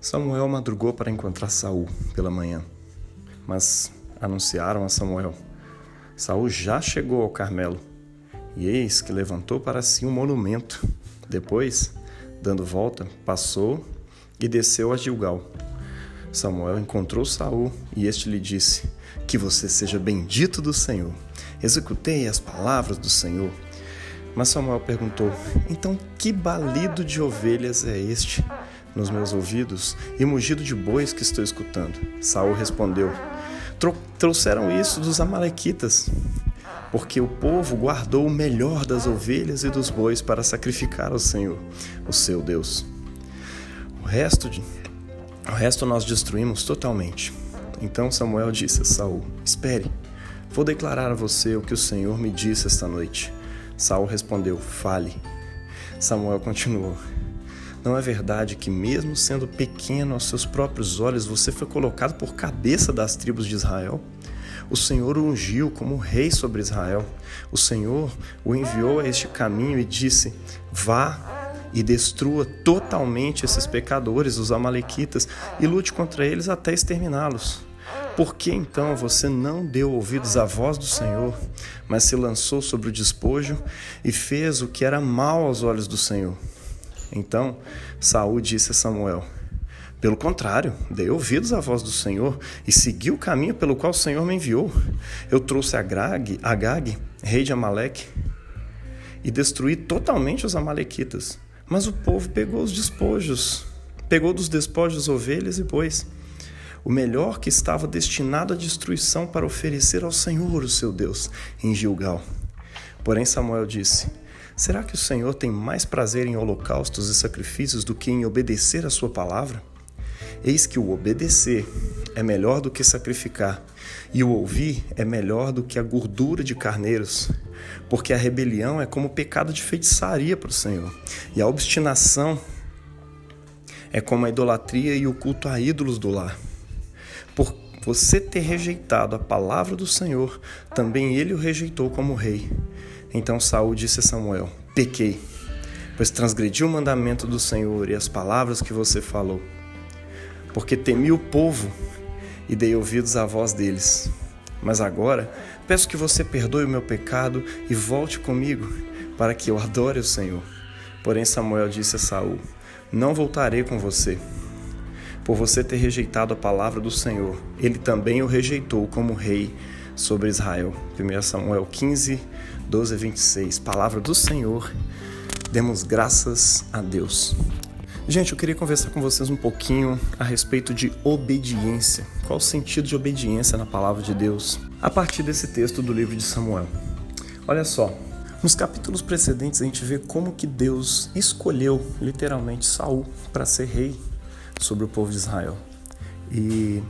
Samuel madrugou para encontrar Saul pela manhã, mas anunciaram a Samuel: Saul já chegou ao Carmelo, e eis que levantou para si um monumento. Depois, dando volta, passou e desceu a Gilgal. Samuel encontrou Saul e este lhe disse: Que você seja bendito do Senhor. Executei as palavras do Senhor. Mas Samuel perguntou: Então que balido de ovelhas é este nos meus ouvidos e mugido de bois que estou escutando? Saul respondeu: Trouxeram isso dos amalequitas, porque o povo guardou o melhor das ovelhas e dos bois para sacrificar ao Senhor, o seu Deus. O resto de o resto nós destruímos totalmente. Então Samuel disse a Saul: Espere, vou declarar a você o que o Senhor me disse esta noite. Saul respondeu: Fale. Samuel continuou: Não é verdade que, mesmo sendo pequeno aos seus próprios olhos, você foi colocado por cabeça das tribos de Israel? O Senhor o ungiu como rei sobre Israel. O Senhor o enviou a este caminho e disse: Vá e destrua totalmente esses pecadores, os Amalequitas, e lute contra eles até exterminá-los. Por que então você não deu ouvidos à voz do Senhor, mas se lançou sobre o despojo e fez o que era mal aos olhos do Senhor? Então Saul disse a Samuel: Pelo contrário, dei ouvidos à voz do Senhor e segui o caminho pelo qual o Senhor me enviou. Eu trouxe Agag, Agag rei de Amaleque, e destruí totalmente os amalequitas. Mas o povo pegou os despojos, pegou dos despojos ovelhas e bois o melhor que estava destinado à destruição para oferecer ao Senhor, o seu Deus, em Gilgal. Porém, Samuel disse: Será que o Senhor tem mais prazer em holocaustos e sacrifícios do que em obedecer a sua palavra? Eis que o obedecer é melhor do que sacrificar, e o ouvir é melhor do que a gordura de carneiros, porque a rebelião é como pecado de feitiçaria para o Senhor, e a obstinação é como a idolatria e o culto a ídolos do lar. Por você ter rejeitado a palavra do Senhor, também ele o rejeitou como rei. Então Saul disse a Samuel: Pequei, pois transgredi o mandamento do Senhor e as palavras que você falou. Porque temi o povo e dei ouvidos à voz deles. Mas agora peço que você perdoe o meu pecado e volte comigo, para que eu adore o Senhor. Porém Samuel disse a Saul: Não voltarei com você por você ter rejeitado a palavra do Senhor. Ele também o rejeitou como rei sobre Israel. 1 Samuel 15, 12 a 26. Palavra do Senhor. Demos graças a Deus. Gente, eu queria conversar com vocês um pouquinho a respeito de obediência. Qual o sentido de obediência na palavra de Deus? A partir desse texto do livro de Samuel. Olha só, nos capítulos precedentes a gente vê como que Deus escolheu literalmente Saul para ser rei sobre o povo de Israel. E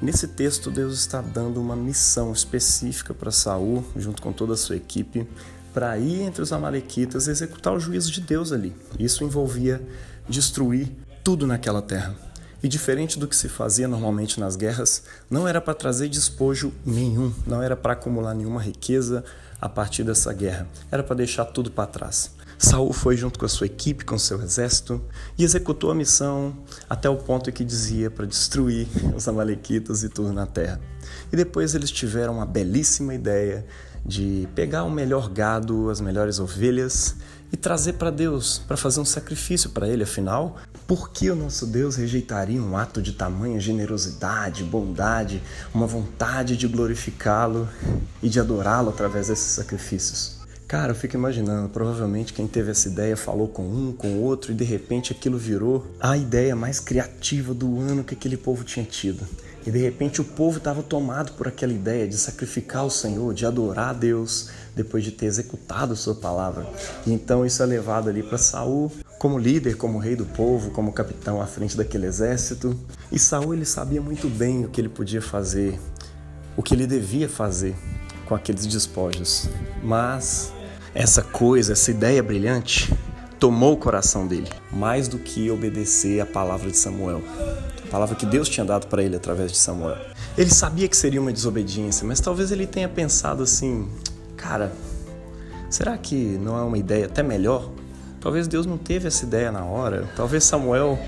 nesse texto Deus está dando uma missão específica para Saul, junto com toda a sua equipe, para ir entre os amalequitas e executar o juízo de Deus ali. Isso envolvia destruir tudo naquela terra. E diferente do que se fazia normalmente nas guerras, não era para trazer despojo nenhum, não era para acumular nenhuma riqueza a partir dessa guerra, era para deixar tudo para trás. Saul foi junto com a sua equipe, com seu exército, e executou a missão até o ponto que dizia para destruir os amalequitas e tudo na terra. E depois eles tiveram a belíssima ideia de pegar o melhor gado, as melhores ovelhas e trazer para Deus, para fazer um sacrifício para ele. Afinal, por que o nosso Deus rejeitaria um ato de tamanha generosidade, bondade, uma vontade de glorificá-lo e de adorá-lo através desses sacrifícios? Cara, eu fico imaginando, provavelmente quem teve essa ideia falou com um, com outro e de repente aquilo virou a ideia mais criativa do ano que aquele povo tinha tido. E de repente o povo estava tomado por aquela ideia de sacrificar o Senhor, de adorar a Deus depois de ter executado sua palavra. E então isso é levado ali para Saul, como líder, como rei do povo, como capitão à frente daquele exército. E Saul ele sabia muito bem o que ele podia fazer, o que ele devia fazer com aqueles despojos. Mas essa coisa, essa ideia brilhante, tomou o coração dele, mais do que obedecer a palavra de Samuel, a palavra que Deus tinha dado para ele através de Samuel. Ele sabia que seria uma desobediência, mas talvez ele tenha pensado assim: cara, será que não é uma ideia até melhor? Talvez Deus não teve essa ideia na hora, talvez Samuel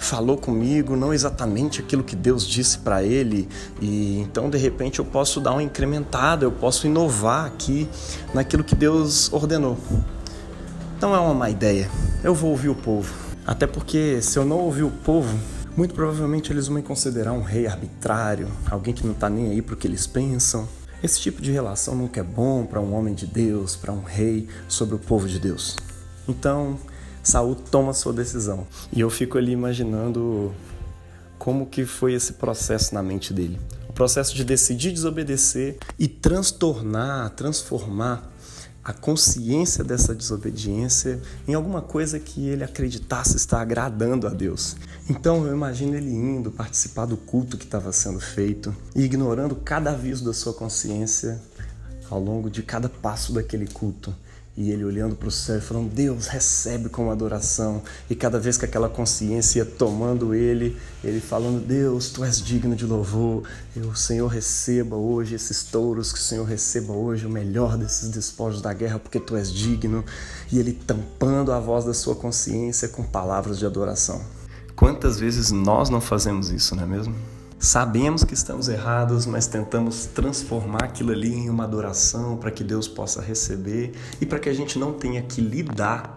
falou comigo, não exatamente aquilo que Deus disse para ele, e então de repente eu posso dar uma incrementada, eu posso inovar aqui naquilo que Deus ordenou. Não é uma má ideia. Eu vou ouvir o povo. Até porque se eu não ouvir o povo, muito provavelmente eles vão me considerar um rei arbitrário, alguém que não está nem aí para o que eles pensam. Esse tipo de relação nunca é bom para um homem de Deus, para um rei sobre o povo de Deus. Então, Saul toma sua decisão. E eu fico ali imaginando como que foi esse processo na mente dele. O processo de decidir desobedecer e transtornar, transformar a consciência dessa desobediência em alguma coisa que ele acreditasse estar agradando a Deus. Então eu imagino ele indo participar do culto que estava sendo feito e ignorando cada aviso da sua consciência ao longo de cada passo daquele culto e ele olhando para o céu e falando: Deus, recebe como adoração. E cada vez que aquela consciência ia tomando ele, ele falando: Deus, tu és digno de louvor. E o Senhor receba hoje esses touros, que o Senhor receba hoje o melhor desses despojos da guerra, porque tu és digno. E ele tampando a voz da sua consciência com palavras de adoração. Quantas vezes nós não fazemos isso, não é mesmo? Sabemos que estamos errados, mas tentamos transformar aquilo ali em uma adoração para que Deus possa receber e para que a gente não tenha que lidar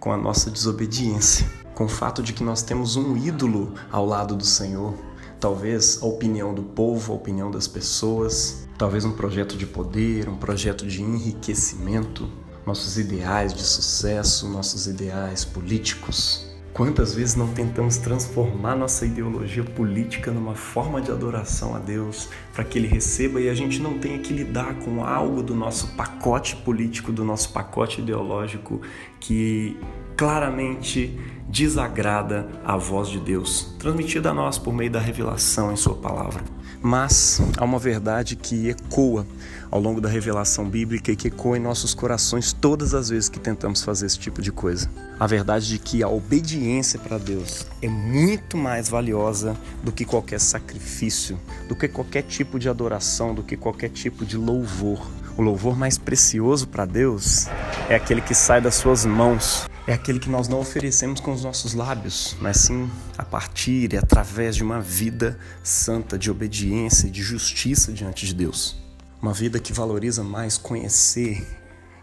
com a nossa desobediência, com o fato de que nós temos um ídolo ao lado do Senhor. Talvez a opinião do povo, a opinião das pessoas, talvez um projeto de poder, um projeto de enriquecimento, nossos ideais de sucesso, nossos ideais políticos. Quantas vezes não tentamos transformar nossa ideologia política numa forma de adoração a Deus para que Ele receba e a gente não tenha que lidar com algo do nosso pacote político, do nosso pacote ideológico que claramente desagrada a voz de Deus, transmitida a nós por meio da revelação em Sua palavra. Mas há uma verdade que ecoa ao longo da revelação bíblica e que ecoa em nossos corações todas as vezes que tentamos fazer esse tipo de coisa. A verdade de que a obediência para Deus é muito mais valiosa do que qualquer sacrifício, do que qualquer tipo de adoração, do que qualquer tipo de louvor. O louvor mais precioso para Deus é aquele que sai das suas mãos, é aquele que nós não oferecemos com os nossos lábios, mas sim a partir e através de uma vida santa de obediência e de justiça diante de Deus. Uma vida que valoriza mais conhecer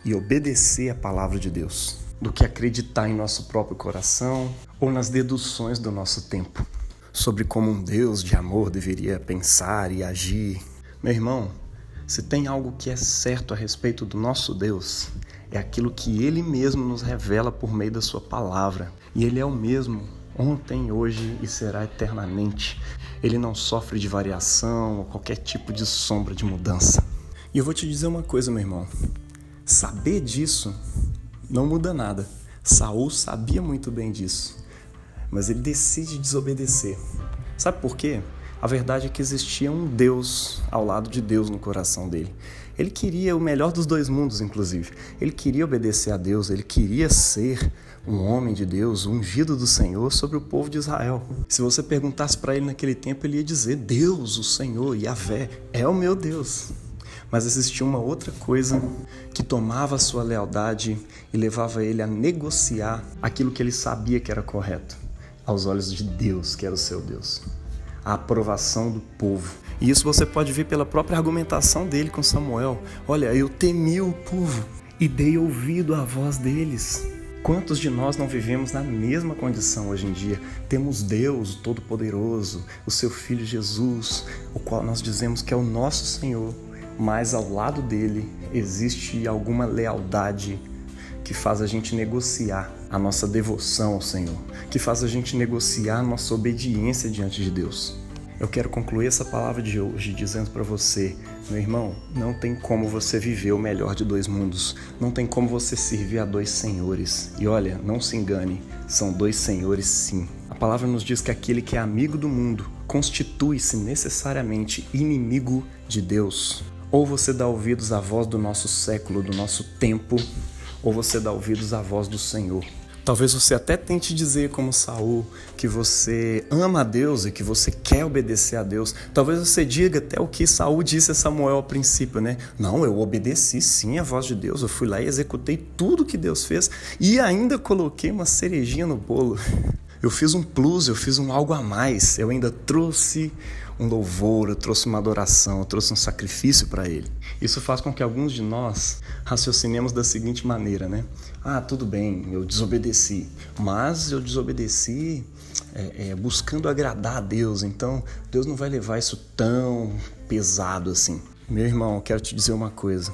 e obedecer a palavra de Deus do que acreditar em nosso próprio coração ou nas deduções do nosso tempo sobre como um Deus de amor deveria pensar e agir. Meu irmão, se tem algo que é certo a respeito do nosso Deus, é aquilo que ele mesmo nos revela por meio da sua palavra. E ele é o mesmo ontem, hoje e será eternamente. Ele não sofre de variação ou qualquer tipo de sombra de mudança. E eu vou te dizer uma coisa, meu irmão. Saber disso não muda nada. Saul sabia muito bem disso, mas ele decide desobedecer. Sabe por quê? A verdade é que existia um Deus ao lado de Deus no coração dele. Ele queria o melhor dos dois mundos, inclusive. Ele queria obedecer a Deus, ele queria ser um homem de Deus, ungido do Senhor sobre o povo de Israel. Se você perguntasse para ele naquele tempo, ele ia dizer: Deus, o Senhor, Yahvé, é o meu Deus. Mas existia uma outra coisa que tomava sua lealdade e levava ele a negociar aquilo que ele sabia que era correto aos olhos de Deus, que era o seu Deus. A aprovação do povo. E isso você pode ver pela própria argumentação dele com Samuel. Olha, eu temi o povo e dei ouvido à voz deles. Quantos de nós não vivemos na mesma condição hoje em dia? Temos Deus Todo-Poderoso, o seu Filho Jesus, o qual nós dizemos que é o nosso Senhor, mas ao lado dele existe alguma lealdade que faz a gente negociar a nossa devoção ao Senhor, que faz a gente negociar a nossa obediência diante de Deus. Eu quero concluir essa palavra de hoje dizendo para você, meu irmão, não tem como você viver o melhor de dois mundos, não tem como você servir a dois senhores. E olha, não se engane, são dois senhores sim. A palavra nos diz que aquele que é amigo do mundo constitui-se necessariamente inimigo de Deus. Ou você dá ouvidos à voz do nosso século, do nosso tempo, ou você dá ouvidos à voz do Senhor. Talvez você até tente dizer, como Saul, que você ama a Deus e que você quer obedecer a Deus. Talvez você diga até o que Saul disse a Samuel ao princípio, né? Não, eu obedeci sim a voz de Deus. Eu fui lá e executei tudo que Deus fez e ainda coloquei uma cerejinha no bolo. Eu fiz um plus, eu fiz um algo a mais. Eu ainda trouxe um louvor, eu trouxe uma adoração, eu trouxe um sacrifício para Ele. Isso faz com que alguns de nós raciocinemos da seguinte maneira, né? Ah, tudo bem, eu desobedeci, mas eu desobedeci é, é, buscando agradar a Deus, então Deus não vai levar isso tão pesado assim. Meu irmão, quero te dizer uma coisa.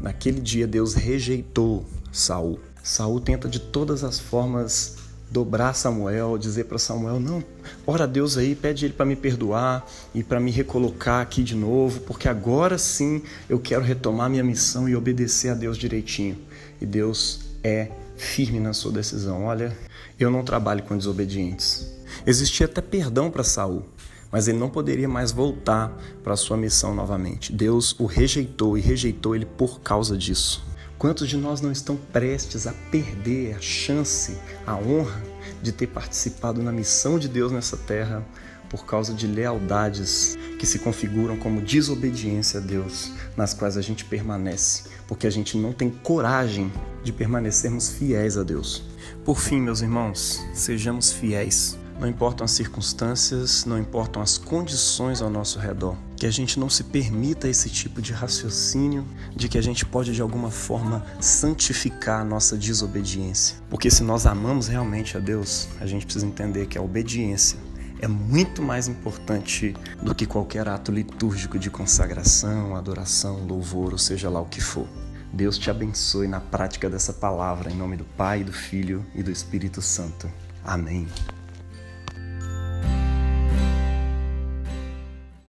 Naquele dia Deus rejeitou Saul. Saul tenta de todas as formas dobrar Samuel, dizer para Samuel: não, ora a Deus aí, pede ele para me perdoar e para me recolocar aqui de novo, porque agora sim eu quero retomar minha missão e obedecer a Deus direitinho. E Deus é firme na sua decisão. Olha, eu não trabalho com desobedientes. Existia até perdão para Saul, mas ele não poderia mais voltar para sua missão novamente. Deus o rejeitou e rejeitou ele por causa disso. Quantos de nós não estão prestes a perder a chance, a honra de ter participado na missão de Deus nessa terra por causa de lealdades que se configuram como desobediência a Deus, nas quais a gente permanece, porque a gente não tem coragem de permanecermos fiéis a Deus. Por fim, meus irmãos, sejamos fiéis não importam as circunstâncias, não importam as condições ao nosso redor. Que a gente não se permita esse tipo de raciocínio de que a gente pode de alguma forma santificar a nossa desobediência. Porque se nós amamos realmente a Deus, a gente precisa entender que a obediência é muito mais importante do que qualquer ato litúrgico de consagração, adoração, louvor, ou seja lá o que for. Deus te abençoe na prática dessa palavra, em nome do Pai, do Filho e do Espírito Santo. Amém.